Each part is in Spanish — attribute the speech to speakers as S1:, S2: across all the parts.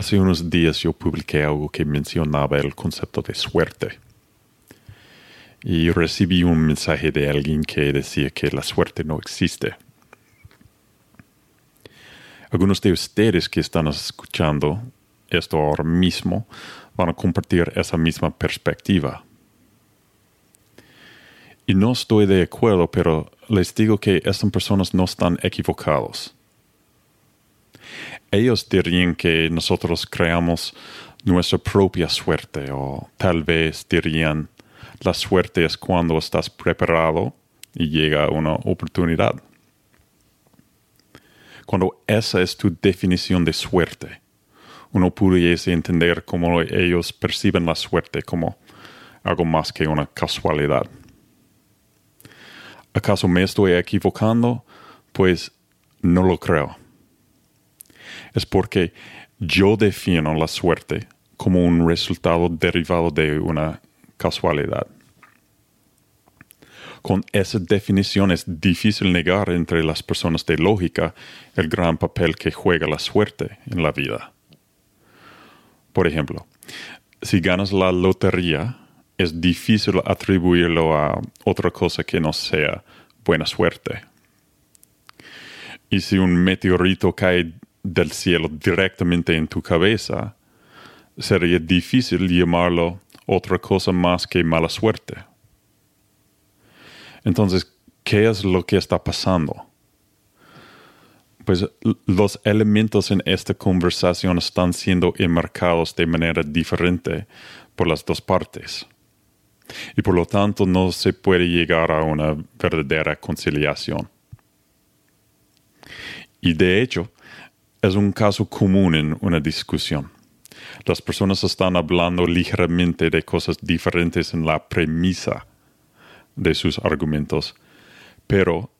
S1: Hace unos días yo publiqué algo que mencionaba el concepto de suerte. Y recibí un mensaje de alguien que decía que la suerte no existe. Algunos de ustedes que están escuchando esto ahora mismo van a compartir esa misma perspectiva. Y no estoy de acuerdo, pero les digo que estas personas no están equivocados. Ellos dirían que nosotros creamos nuestra propia suerte o tal vez dirían la suerte es cuando estás preparado y llega una oportunidad. Cuando esa es tu definición de suerte, uno pudiese entender cómo ellos perciben la suerte como algo más que una casualidad. ¿Acaso me estoy equivocando? Pues no lo creo. Es porque yo defino la suerte como un resultado derivado de una casualidad. Con esa definición es difícil negar entre las personas de lógica el gran papel que juega la suerte en la vida. Por ejemplo, si ganas la lotería, es difícil atribuirlo a otra cosa que no sea buena suerte. Y si un meteorito cae del cielo directamente en tu cabeza, sería difícil llamarlo otra cosa más que mala suerte. Entonces, ¿qué es lo que está pasando? Pues los elementos en esta conversación están siendo enmarcados de manera diferente por las dos partes. Y por lo tanto no se puede llegar a una verdadera conciliación. Y de hecho, es un caso común en una discusión. Las personas están hablando ligeramente de cosas diferentes en la premisa de sus argumentos, pero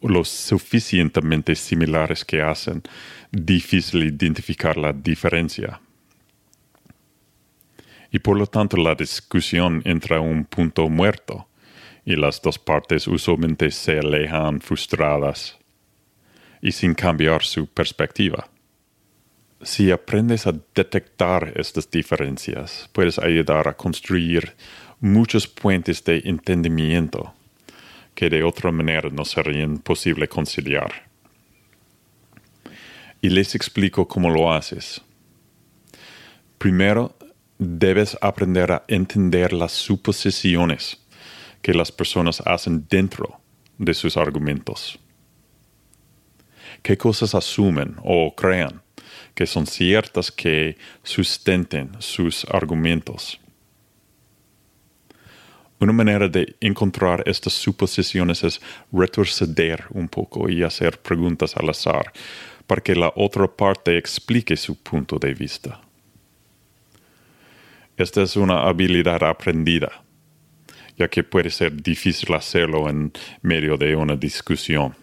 S1: lo suficientemente similares que hacen difícil identificar la diferencia. Y por lo tanto la discusión entra a un punto muerto y las dos partes usualmente se alejan frustradas y sin cambiar su perspectiva. Si aprendes a detectar estas diferencias, puedes ayudar a construir muchos puentes de entendimiento que de otra manera no serían posible conciliar. Y les explico cómo lo haces. Primero, debes aprender a entender las suposiciones que las personas hacen dentro de sus argumentos. ¿Qué cosas asumen o crean que son ciertas que sustenten sus argumentos? Una manera de encontrar estas suposiciones es retroceder un poco y hacer preguntas al azar para que la otra parte explique su punto de vista. Esta es una habilidad aprendida, ya que puede ser difícil hacerlo en medio de una discusión.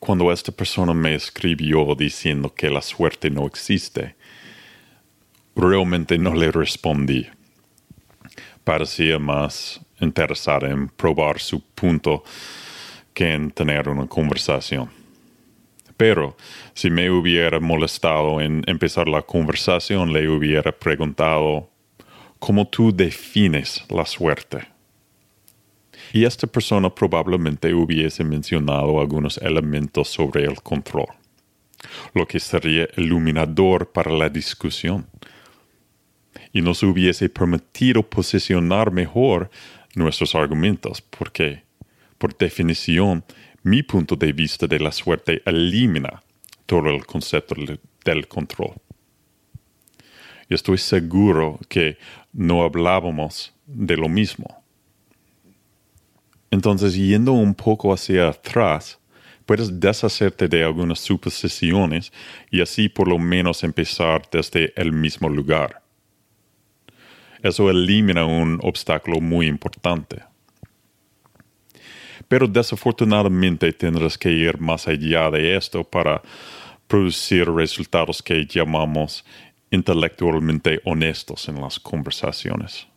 S1: Cuando esta persona me escribió diciendo que la suerte no existe, realmente no le respondí parecía más interesada en probar su punto que en tener una conversación. Pero si me hubiera molestado en empezar la conversación, le hubiera preguntado, ¿cómo tú defines la suerte? Y esta persona probablemente hubiese mencionado algunos elementos sobre el control, lo que sería iluminador para la discusión y nos hubiese permitido posicionar mejor nuestros argumentos, porque, por definición, mi punto de vista de la suerte elimina todo el concepto del control. Y estoy seguro que no hablábamos de lo mismo. Entonces, yendo un poco hacia atrás, puedes deshacerte de algunas suposiciones y así por lo menos empezar desde el mismo lugar. Eso elimina un obstáculo muy importante. Pero desafortunadamente tendrás que ir más allá de esto para producir resultados que llamamos intelectualmente honestos en las conversaciones.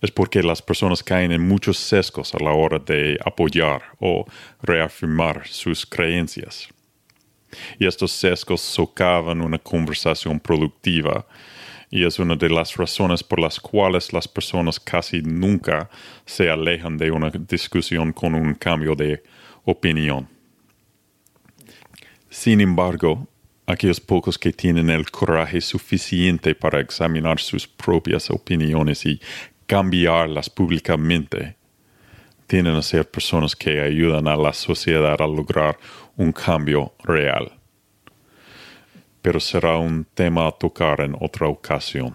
S1: Es porque las personas caen en muchos sesgos a la hora de apoyar o reafirmar sus creencias. Y estos sesgos socavan una conversación productiva y es una de las razones por las cuales las personas casi nunca se alejan de una discusión con un cambio de opinión. Sin embargo, aquellos pocos que tienen el coraje suficiente para examinar sus propias opiniones y cambiarlas públicamente, tienen a ser personas que ayudan a la sociedad a lograr un cambio real. Pero será un tema a tocar en otra ocasión.